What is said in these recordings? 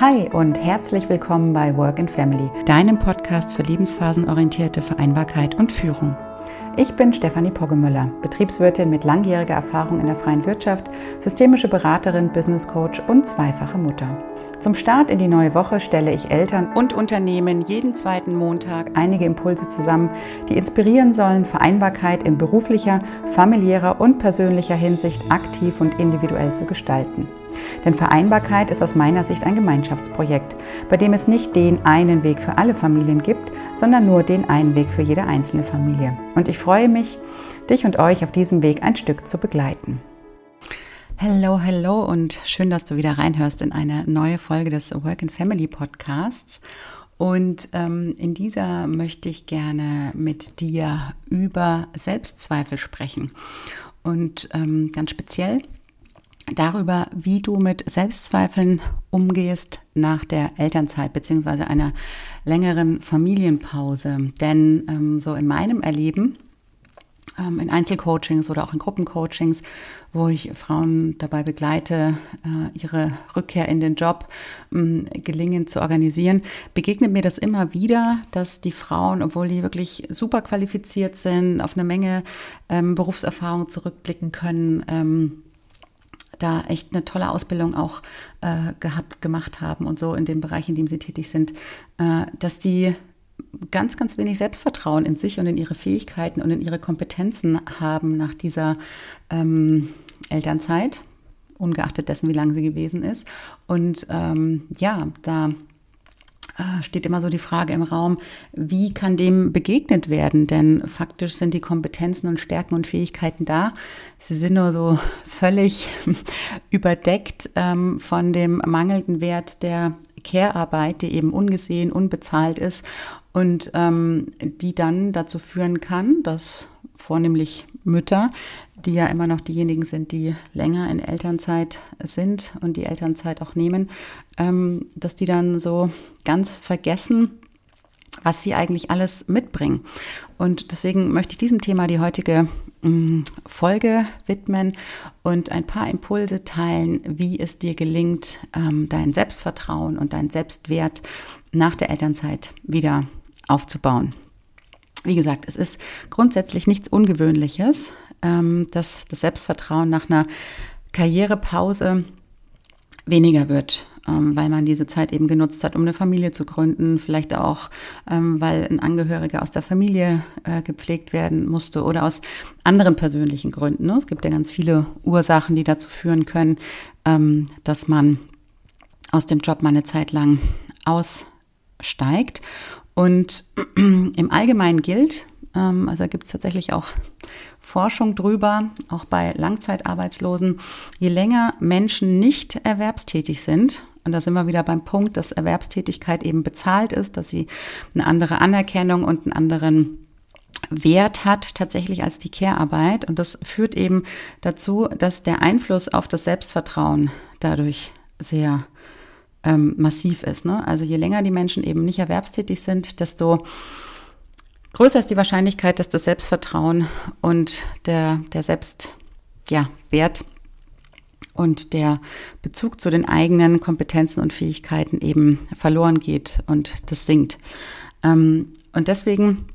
Hi und herzlich willkommen bei Work and Family, deinem Podcast für lebensphasenorientierte Vereinbarkeit und Führung. Ich bin Stefanie Poggemüller, Betriebswirtin mit langjähriger Erfahrung in der freien Wirtschaft, systemische Beraterin, Business Coach und zweifache Mutter. Zum Start in die neue Woche stelle ich Eltern und Unternehmen jeden zweiten Montag einige Impulse zusammen, die inspirieren sollen, Vereinbarkeit in beruflicher, familiärer und persönlicher Hinsicht aktiv und individuell zu gestalten. Denn Vereinbarkeit ist aus meiner Sicht ein Gemeinschaftsprojekt, bei dem es nicht den einen Weg für alle Familien gibt, sondern nur den einen Weg für jede einzelne Familie. Und ich freue mich, dich und euch auf diesem Weg ein Stück zu begleiten. Hello, hello und schön, dass du wieder reinhörst in eine neue Folge des Work and Family Podcasts. Und ähm, in dieser möchte ich gerne mit dir über Selbstzweifel sprechen. Und ähm, ganz speziell darüber, wie du mit Selbstzweifeln umgehst nach der Elternzeit beziehungsweise einer längeren Familienpause. Denn ähm, so in meinem Erleben, ähm, in Einzelcoachings oder auch in Gruppencoachings, wo ich Frauen dabei begleite, äh, ihre Rückkehr in den Job ähm, gelingend zu organisieren, begegnet mir das immer wieder, dass die Frauen, obwohl die wirklich super qualifiziert sind, auf eine Menge ähm, Berufserfahrung zurückblicken können, ähm, da echt eine tolle Ausbildung auch äh, gehabt, gemacht haben und so in dem Bereich, in dem sie tätig sind, äh, dass die ganz, ganz wenig Selbstvertrauen in sich und in ihre Fähigkeiten und in ihre Kompetenzen haben nach dieser ähm, Elternzeit, ungeachtet dessen, wie lange sie gewesen ist. Und ähm, ja, da steht immer so die Frage im Raum, wie kann dem begegnet werden? Denn faktisch sind die Kompetenzen und Stärken und Fähigkeiten da. Sie sind nur so völlig überdeckt ähm, von dem mangelnden Wert der Care-Arbeit, die eben ungesehen, unbezahlt ist und ähm, die dann dazu führen kann, dass vornehmlich Mütter, die ja immer noch diejenigen sind, die länger in Elternzeit sind und die Elternzeit auch nehmen, ähm, dass die dann so ganz vergessen, was sie eigentlich alles mitbringen. Und deswegen möchte ich diesem Thema die heutige mm, Folge widmen und ein paar Impulse teilen, wie es dir gelingt, ähm, dein Selbstvertrauen und dein Selbstwert nach der Elternzeit wieder aufzubauen. Wie gesagt, es ist grundsätzlich nichts Ungewöhnliches, ähm, dass das Selbstvertrauen nach einer Karrierepause weniger wird, ähm, weil man diese Zeit eben genutzt hat, um eine Familie zu gründen, vielleicht auch, ähm, weil ein Angehöriger aus der Familie äh, gepflegt werden musste oder aus anderen persönlichen Gründen. Ne? Es gibt ja ganz viele Ursachen, die dazu führen können, dass man aus dem Job mal eine Zeit lang aussteigt. Und im Allgemeinen gilt, ähm, also gibt es tatsächlich auch Forschung drüber, auch bei Langzeitarbeitslosen, je länger Menschen nicht erwerbstätig sind, und da sind wir wieder beim Punkt, dass Erwerbstätigkeit eben bezahlt ist, dass sie eine andere Anerkennung und einen anderen Wert hat tatsächlich als die Care-Arbeit. Und das führt eben dazu, dass der Einfluss auf das Selbstvertrauen dadurch sehr ähm, massiv ist. Ne? Also je länger die Menschen eben nicht erwerbstätig sind, desto größer ist die Wahrscheinlichkeit, dass das Selbstvertrauen und der, der Selbstwert ja, und der Bezug zu den eigenen Kompetenzen und Fähigkeiten eben verloren geht und das sinkt. Ähm, und deswegen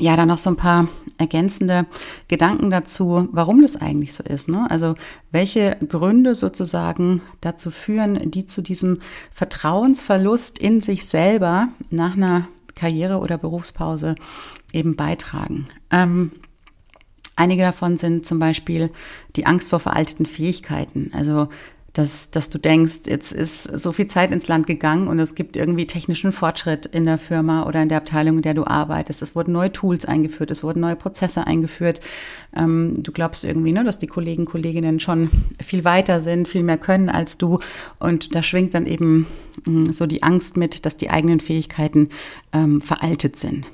ja, dann noch so ein paar ergänzende Gedanken dazu, warum das eigentlich so ist. Ne? Also welche Gründe sozusagen dazu führen, die zu diesem Vertrauensverlust in sich selber nach einer Karriere- oder Berufspause eben beitragen. Ähm, einige davon sind zum Beispiel die Angst vor veralteten Fähigkeiten. Also dass, dass du denkst, jetzt ist so viel Zeit ins Land gegangen und es gibt irgendwie technischen Fortschritt in der Firma oder in der Abteilung, in der du arbeitest. Es wurden neue Tools eingeführt, es wurden neue Prozesse eingeführt. Ähm, du glaubst irgendwie, ne, dass die Kollegen, Kolleginnen schon viel weiter sind, viel mehr können als du. Und da schwingt dann eben mh, mm, so die Angst mit, dass die eigenen Fähigkeiten ähm, veraltet sind.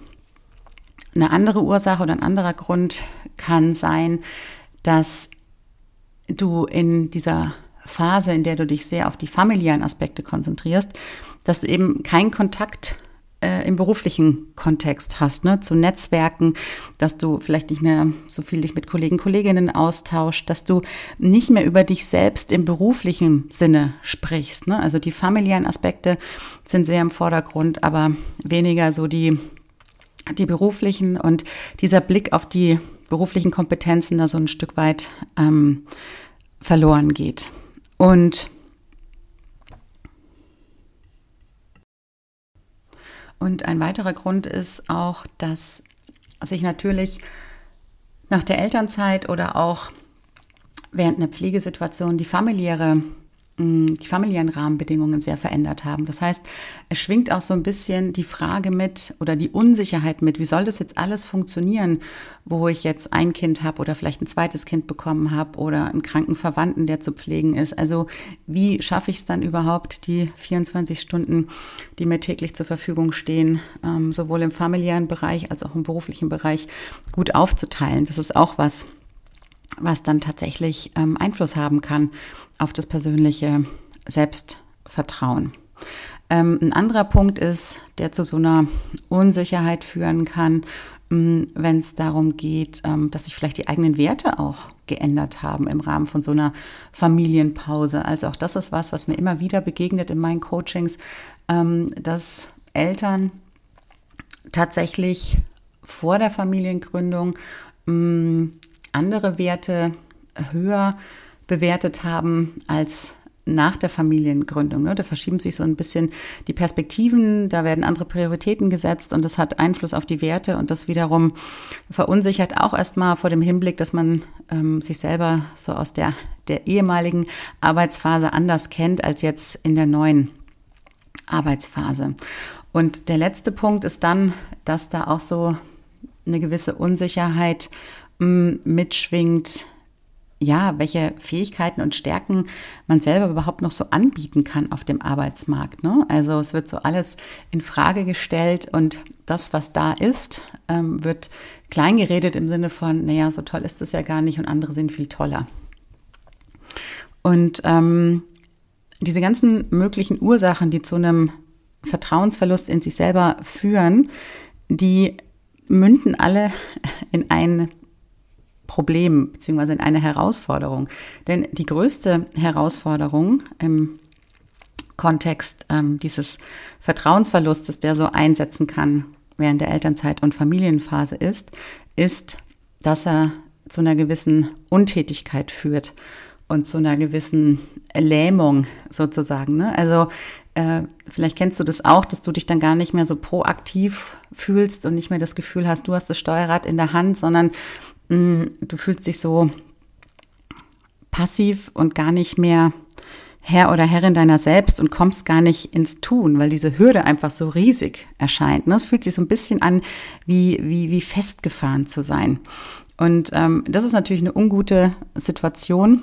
Eine andere Ursache oder ein anderer Grund kann sein, dass du in dieser Phase, in der du dich sehr auf die familiären Aspekte konzentrierst, dass du eben keinen Kontakt äh, im beruflichen Kontext hast, ne? zu Netzwerken, dass du vielleicht nicht mehr so viel dich mit Kollegen, Kolleginnen austauschst, dass du nicht mehr über dich selbst im beruflichen Sinne sprichst. Ne? Also die familiären Aspekte sind sehr im Vordergrund, aber weniger so die, die beruflichen und dieser Blick auf die beruflichen Kompetenzen da so ein Stück weit ähm, verloren geht. Und Und ein weiterer Grund ist auch, dass sich natürlich nach der Elternzeit oder auch während einer Pflegesituation die familiäre die familiären Rahmenbedingungen sehr verändert haben. Das heißt, es schwingt auch so ein bisschen die Frage mit oder die Unsicherheit mit, wie soll das jetzt alles funktionieren, wo ich jetzt ein Kind habe oder vielleicht ein zweites Kind bekommen habe oder einen kranken Verwandten, der zu pflegen ist. Also wie schaffe ich es dann überhaupt, die 24 Stunden, die mir täglich zur Verfügung stehen, ähm, sowohl im familiären Bereich als auch im beruflichen Bereich gut aufzuteilen. Das ist auch was, was dann tatsächlich ähm, Einfluss haben kann auf das persönliche Selbstvertrauen. Ähm, ein anderer Punkt ist, der zu so einer Unsicherheit führen kann, ähm, wenn es darum geht, ähm, dass sich vielleicht die eigenen Werte auch geändert haben im Rahmen von so einer Familienpause. Also auch das ist was, was mir immer wieder begegnet in meinen Coachings, ähm, dass Eltern tatsächlich vor der Familiengründung mm, andere Werte höher bewertet haben als nach der Familiengründung. Ne? Da verschieben sich so ein bisschen die Perspektiven, da werden andere Prioritäten gesetzt und das hat Einfluss auf die Werte und das wiederum verunsichert auch erstmal vor dem Hinblick, dass man ähm, sich selber so aus der, der ehemaligen Arbeitsphase anders kennt als jetzt in der neuen Arbeitsphase. Und der letzte Punkt ist dann, dass da auch so eine gewisse Unsicherheit mitschwingt, ja, welche Fähigkeiten und Stärken man selber überhaupt noch so anbieten kann auf dem Arbeitsmarkt. Ne? Also es wird so alles in Frage gestellt und das, was da ist, ähm, wird kleingeredet im Sinne von, naja, so toll ist es ja gar nicht und andere sind viel toller. Und ähm, diese ganzen möglichen Ursachen, die zu einem Vertrauensverlust in sich selber führen, die münden alle in ein Problem beziehungsweise in eine Herausforderung. Denn die größte Herausforderung im Kontext ähm, dieses Vertrauensverlustes, der so einsetzen kann während der Elternzeit und Familienphase ist, ist, dass er zu einer gewissen Untätigkeit führt und zu einer gewissen Lähmung sozusagen. Ne? Also äh, vielleicht kennst du das auch, dass du dich dann gar nicht mehr so proaktiv fühlst und nicht mehr das Gefühl hast, du hast das Steuerrad in der Hand, sondern du fühlst dich so passiv und gar nicht mehr Herr oder Herrin deiner selbst und kommst gar nicht ins Tun, weil diese Hürde einfach so riesig erscheint. Ne? Es fühlt sich so ein bisschen an, wie, wie, wie festgefahren zu sein. Und ähm, das ist natürlich eine ungute Situation.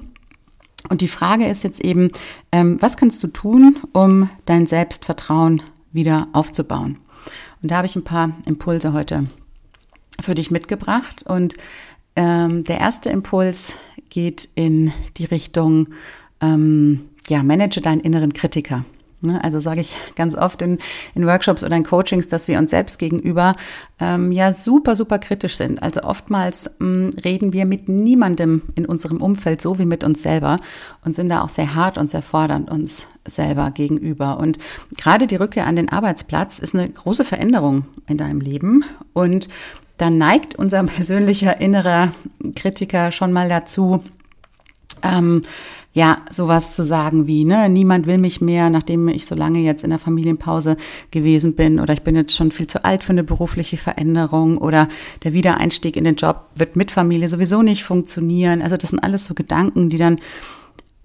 Und die Frage ist jetzt eben, ähm, was kannst du tun, um dein Selbstvertrauen wieder aufzubauen? Und da habe ich ein paar Impulse heute für dich mitgebracht. Und ähm, der erste Impuls geht in die Richtung, ähm, ja, manage deinen inneren Kritiker. Ne, also sage ich ganz oft in, in, Workshops oder in Coachings, dass wir uns selbst gegenüber ähm, ja super, super kritisch sind. Also oftmals ähm, reden wir mit niemandem in unserem Umfeld so wie mit uns selber und sind da auch sehr hart und sehr fordernd uns selber gegenüber. Und gerade die Rückkehr an den Arbeitsplatz ist eine große Veränderung in deinem Leben und dann neigt unser persönlicher innerer Kritiker schon mal dazu, ähm, ja, sowas zu sagen wie, ne, niemand will mich mehr, nachdem ich so lange jetzt in der Familienpause gewesen bin oder ich bin jetzt schon viel zu alt für eine berufliche Veränderung oder der Wiedereinstieg in den Job wird mit Familie sowieso nicht funktionieren. Also das sind alles so Gedanken, die dann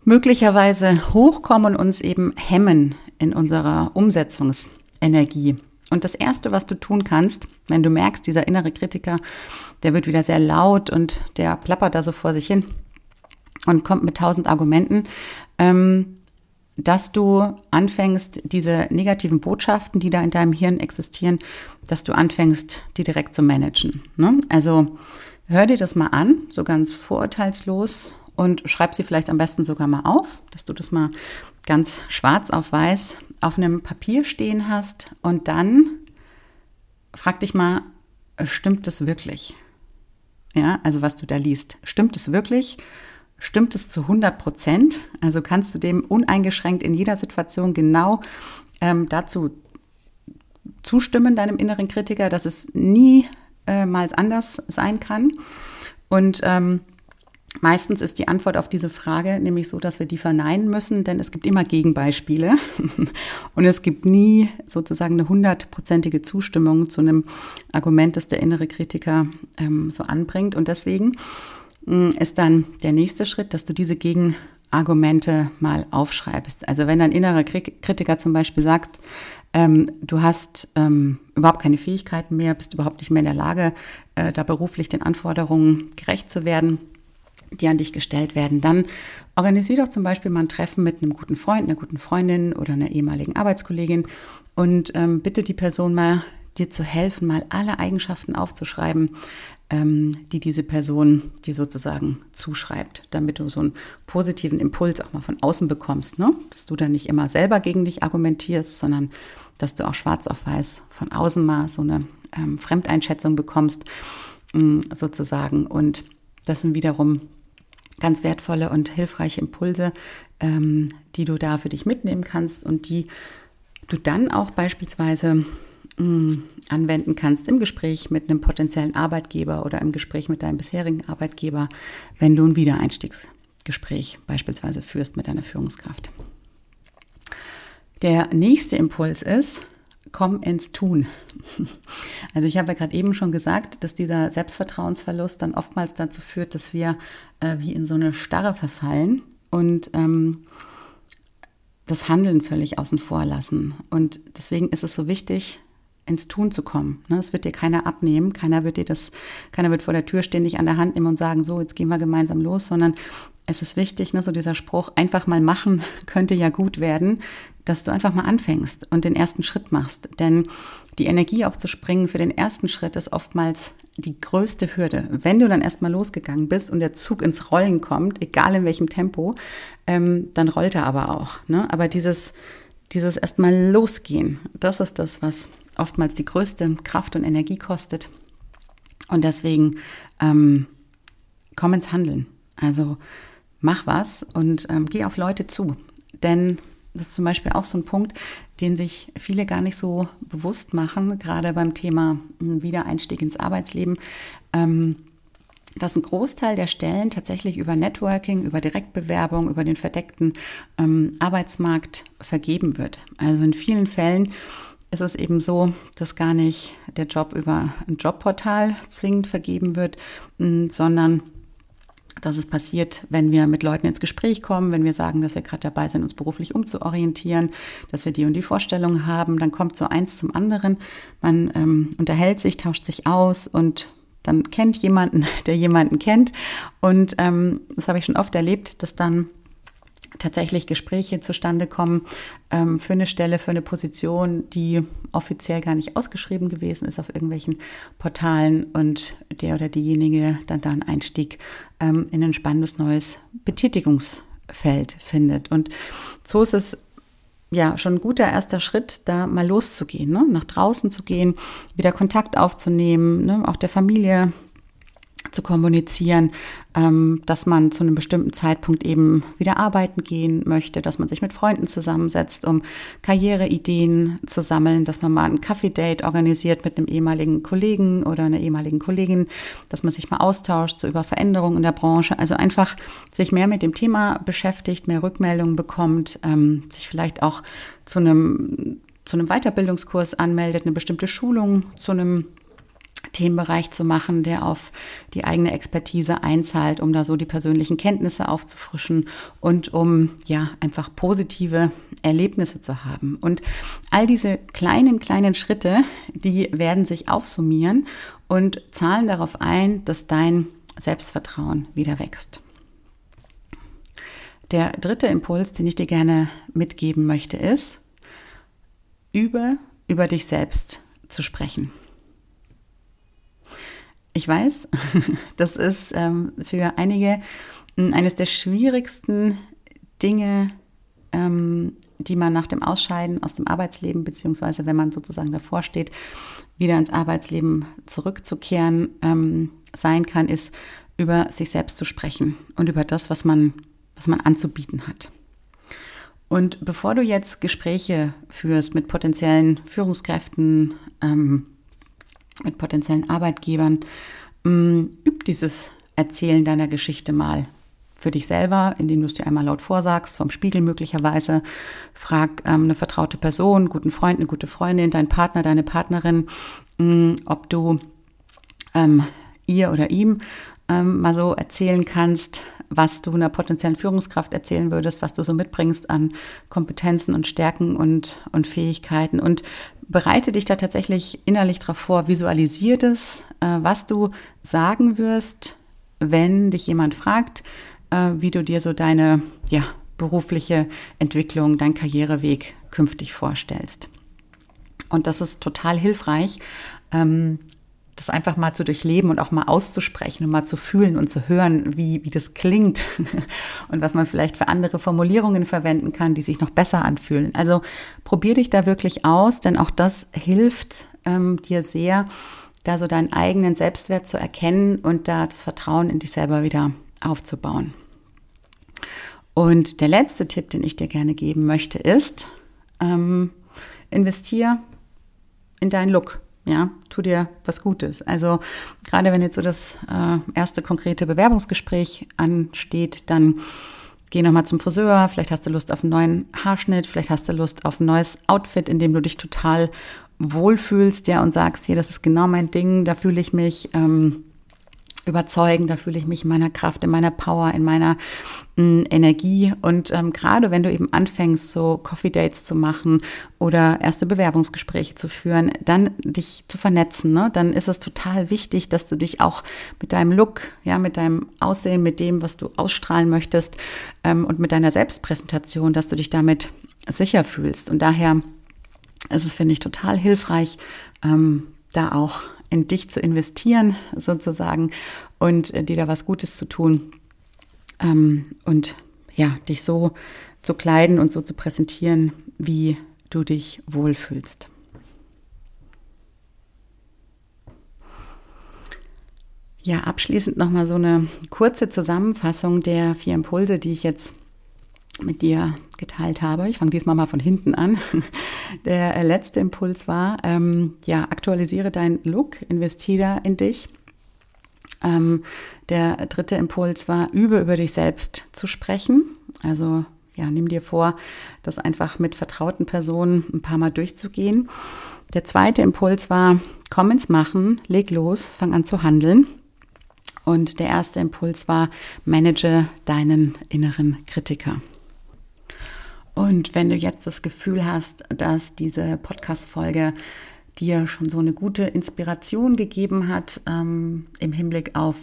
möglicherweise hochkommen und uns eben hemmen in unserer Umsetzungsenergie. Und das Erste, was du tun kannst, wenn du merkst, dieser innere Kritiker, der wird wieder sehr laut und der plappert da so vor sich hin und kommt mit tausend Argumenten, ähm, dass du anfängst, diese negativen Botschaften, die da in deinem Hirn existieren, dass du anfängst, die direkt zu managen. Ne? Also hör dir das mal an, so ganz vorurteilslos und schreib sie vielleicht am besten sogar mal auf, dass du das mal ganz schwarz auf weiß auf einem Papier stehen hast und dann frag dich mal, stimmt das wirklich? Ja, also was du da liest, stimmt es wirklich? Stimmt es zu 100 Prozent? Also kannst du dem uneingeschränkt in jeder Situation genau ähm, dazu zustimmen, deinem inneren Kritiker, dass es niemals anders sein kann? Und ähm, Meistens ist die Antwort auf diese Frage nämlich so, dass wir die verneinen müssen, denn es gibt immer Gegenbeispiele und es gibt nie sozusagen eine hundertprozentige Zustimmung zu einem Argument, das der innere Kritiker ähm, so anbringt. Und deswegen äh, ist dann der nächste Schritt, dass du diese Gegenargumente mal aufschreibst. Also wenn dein innerer Kritiker zum Beispiel sagt, ähm, du hast ähm, überhaupt keine Fähigkeiten mehr, bist überhaupt nicht mehr in der Lage, äh, da beruflich den Anforderungen gerecht zu werden, die an dich gestellt werden, dann organisier doch zum Beispiel mal ein Treffen mit einem guten Freund, einer guten Freundin oder einer ehemaligen Arbeitskollegin und ähm, bitte die Person mal dir zu helfen, mal alle Eigenschaften aufzuschreiben, ähm, die diese Person dir sozusagen zuschreibt, damit du so einen positiven Impuls auch mal von außen bekommst, ne? dass du dann nicht immer selber gegen dich argumentierst, sondern dass du auch schwarz auf weiß von außen mal so eine ähm, Fremdeinschätzung bekommst, ähm, sozusagen. Und das sind wiederum ganz wertvolle und hilfreiche Impulse, ähm, die du da für dich mitnehmen kannst und die du dann auch beispielsweise mh, mm, anwenden kannst im Gespräch mit einem potenziellen Arbeitgeber oder im Gespräch mit deinem bisherigen Arbeitgeber, wenn du ein Wiedereinstiegsgespräch beispielsweise führst mit deiner Führungskraft. Der nächste Impuls ist, komm ins Tun. Also ich habe ja gerade eben schon gesagt, dass dieser Selbstvertrauensverlust dann oftmals dazu führt, dass wir äh, wie in so eine Starre verfallen und ähm, das Handeln völlig außen vor lassen. Und deswegen ist es so wichtig, ins Tun zu kommen. Ne? Es wird dir keiner abnehmen, keiner wird dir das, keiner wird vor der Tür stehen, dich an der Hand nehmen und sagen, so, jetzt gehen wir gemeinsam los, sondern es ist wichtig, ne, so dieser Spruch, einfach mal machen könnte ja gut werden, dass du einfach mal anfängst und den ersten Schritt machst. Denn die Energie aufzuspringen für den ersten Schritt ist oftmals die größte Hürde. Wenn du dann erstmal losgegangen bist und der Zug ins Rollen kommt, egal in welchem Tempo, ähm, dann rollt er aber auch. Ne? Aber dieses, dieses erstmal losgehen, das ist das, was oftmals die größte Kraft und Energie kostet. Und deswegen ähm, komm ins Handeln. Also mach was und ähm, geh auf Leute zu. Denn das ist zum Beispiel auch so ein Punkt, den sich viele gar nicht so bewusst machen, gerade beim Thema hm, Wiedereinstieg ins Arbeitsleben. Ähm, dass ein Großteil der Stellen tatsächlich über Networking, über Direktbewerbung, über den verdeckten ähm, Arbeitsmarkt vergeben wird. Also in vielen Fällen ist es eben so, dass gar nicht der Job über ein Jobportal zwingend vergeben wird, hm, sondern dass es passiert, wenn wir mit Leuten ins Gespräch kommen, wenn wir sagen, dass wir gerade dabei sind, uns beruflich umzuorientieren, dass wir die und die Vorstellungen haben, dann kommt so eins zum anderen. Man ähm, unterhält sich, tauscht sich aus und dann kennt jemanden, der jemanden kennt. Und ähm, das habe ich schon oft erlebt, dass dann tatsächlich Gespräche zustande kommen ähm, für eine Stelle, für eine Position, die offiziell gar nicht ausgeschrieben gewesen ist auf irgendwelchen Portalen und der oder diejenige dann da einen Einstieg ähm, in ein spannendes neues Betätigungsfeld findet. Und so ist es ja schon ein guter erster Schritt, da mal loszugehen, ne? nach draußen zu gehen, wieder Kontakt aufzunehmen, ne? auch der Familie zu kommunizieren, ähm, dass man zu einem bestimmten Zeitpunkt eben wieder arbeiten gehen möchte, dass man sich mit Freunden zusammensetzt, um Karriereideen zu sammeln, dass man mal ein Kaffee-Date organisiert mit einem ehemaligen Kollegen oder einer ehemaligen Kollegin, dass man sich mal austauscht so über Veränderungen in der Branche. Also einfach sich mehr mit dem Thema beschäftigt, mehr Rückmeldungen bekommt, ähm, sich vielleicht auch zu einem zu einem Weiterbildungskurs anmeldet, eine bestimmte Schulung zu einem Themenbereich zu machen, der auf die eigene Expertise einzahlt, um da so die persönlichen Kenntnisse aufzufrischen und um ja einfach positive Erlebnisse zu haben. Und all diese kleinen, kleinen Schritte, die werden sich aufsummieren und zahlen darauf ein, dass dein Selbstvertrauen wieder wächst. Der dritte Impuls, den ich dir gerne mitgeben möchte, ist, übe über dich selbst zu sprechen. Ich weiß, das ist ähm, für einige hm, eines der schwierigsten Dinge, ähm, die man nach dem Ausscheiden aus dem Arbeitsleben, beziehungsweise wenn man sozusagen davor steht, wieder ins Arbeitsleben zurückzukehren, ähm, sein kann, ist, über sich selbst zu sprechen und über das, was man, was man anzubieten hat. Und bevor du jetzt Gespräche führst mit potenziellen Führungskräften, ähm, mit potenziellen Arbeitgebern, ähm, üb dieses Erzählen deiner Geschichte mal für dich selber, indem du es dir einmal laut vorsagst, vom Spiegel möglicherweise. Frag ähm, eine vertraute Person, guten Freund, eine gute Freundin, deinen Partner, deine Partnerin, mh, mm, ob du ähm, ihr oder ihm ähm, mal so erzählen kannst, was du einer potenziellen Führungskraft erzählen würdest, was du so mitbringst an Kompetenzen und Stärken und, und Fähigkeiten und bereite dich da tatsächlich innerlich drauf vor, visualisiere das, äh, was du sagen wirst, wenn dich jemand fragt, äh, wie du dir so deine ja, berufliche Entwicklung, dein Karriereweg künftig vorstellst. Und das ist total hilfreich, ähm, das einfach mal zu durchleben und auch mal auszusprechen und mal zu fühlen und zu hören, wie, wie das klingt und was man vielleicht für andere Formulierungen verwenden kann, die sich noch besser anfühlen. Also probier dich da wirklich aus, denn auch das hilft ähm, dir sehr, da so deinen eigenen Selbstwert zu erkennen und da das Vertrauen in dich selber wieder aufzubauen. Und der letzte Tipp, den ich dir gerne geben möchte, ist, ähm, investier in deinen Look. Ja, tu dir was Gutes. Also gerade wenn jetzt so das äh, erste konkrete Bewerbungsgespräch ansteht, dann geh nochmal zum Friseur. Vielleicht hast du Lust auf einen neuen Haarschnitt. Vielleicht hast du Lust auf ein neues Outfit, in dem du dich total wohlfühlst, ja, und sagst, hier, das ist genau mein Ding, da fühle ich mich ähm, überzeugen, da fühle ich mich in meiner Kraft, in meiner Power, in meiner mh, mm, Energie. Und ähm, gerade wenn du eben anfängst, so Coffee Dates zu machen oder erste Bewerbungsgespräche zu führen, dann dich zu vernetzen, ne? dann ist es total wichtig, dass du dich auch mit deinem Look, ja, mit deinem Aussehen, mit dem, was du ausstrahlen möchtest ähm, und mit deiner Selbstpräsentation, dass du dich damit sicher fühlst. Und daher ist es, finde ich, total hilfreich, ähm, da auch in dich zu investieren, sozusagen, und äh, dir da was Gutes zu tun. Ähm, und ja, dich so zu kleiden und so zu präsentieren, wie du dich wohlfühlst. Ja, abschließend nochmal so eine kurze Zusammenfassung der vier Impulse, die ich jetzt mit dir geteilt habe. Ich fange diesmal mal von hinten an. Der letzte Impuls war, ähm, ja, aktualisiere deinen Look, investiere in dich. Ähm, der dritte Impuls war, übe über dich selbst zu sprechen. Also ja, nimm dir vor, das einfach mit vertrauten Personen ein paar Mal durchzugehen. Der zweite Impuls war, komm ins Machen, leg los, fang an zu handeln. Und der erste Impuls war, manage deinen inneren Kritiker. Und wenn du jetzt das Gefühl hast, dass diese Podcast-Folge dir schon so eine gute Inspiration gegeben hat ähm, im Hinblick auf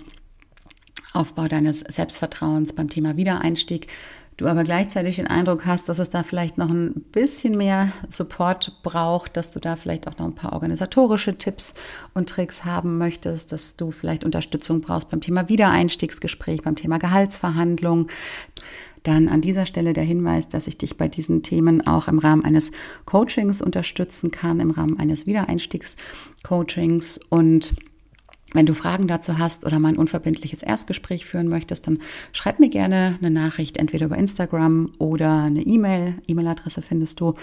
Aufbau deines Selbstvertrauens beim Thema Wiedereinstieg, du aber gleichzeitig den Eindruck hast, dass es da vielleicht noch ein bisschen mehr Support braucht, dass du da vielleicht auch noch ein paar organisatorische Tipps und Tricks haben möchtest, dass du vielleicht Unterstützung brauchst beim Thema Wiedereinstiegsgespräch, beim Thema Gehaltsverhandlung, dann an dieser Stelle der Hinweis, dass ich dich bei diesen Themen auch im Rahmen eines Coachings unterstützen kann, im Rahmen eines Wiedereinstiegscoachings. Und wenn du Fragen dazu hast oder mal ein unverbindliches Erstgespräch führen möchtest, dann schreib mir gerne eine Nachricht, entweder über Instagram oder eine E-Mail. E-Mail-Adresse findest du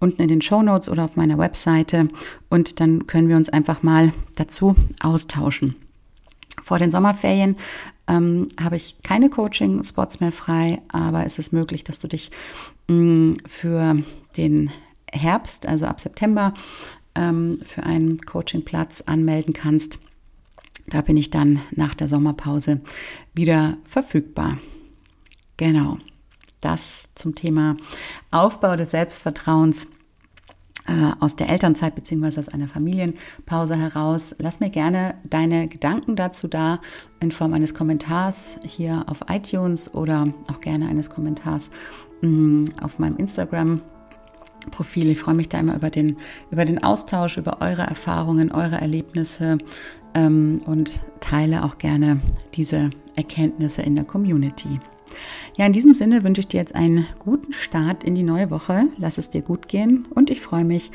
unten in den Show Notes oder auf meiner Webseite. Und dann können wir uns einfach mal dazu austauschen. Vor den Sommerferien ähm, habe ich keine Coaching-Spots mehr frei, aber es ist möglich, dass du dich mh, mm, für den Herbst, also ab September, ähm, für einen Coachingplatz anmelden kannst. Da bin ich dann nach der Sommerpause wieder verfügbar. Genau, das zum Thema Aufbau des Selbstvertrauens äh, aus der Elternzeit bzw. aus einer Familienpause heraus. Lass mir gerne deine Gedanken dazu da in Form eines Kommentars hier auf iTunes oder auch gerne eines Kommentars mm, auf meinem Instagram. Profil. Ich freue mich da immer über den, über den Austausch, über eure Erfahrungen, eure Erlebnisse ähm, und teile auch gerne diese Erkenntnisse in der Community. Ja, in diesem Sinne wünsche ich dir jetzt einen guten Start in die neue Woche. Lass es dir gut gehen und ich freue mich,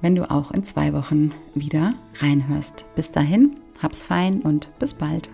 wenn du auch in zwei Wochen wieder reinhörst. Bis dahin, hab's fein und bis bald.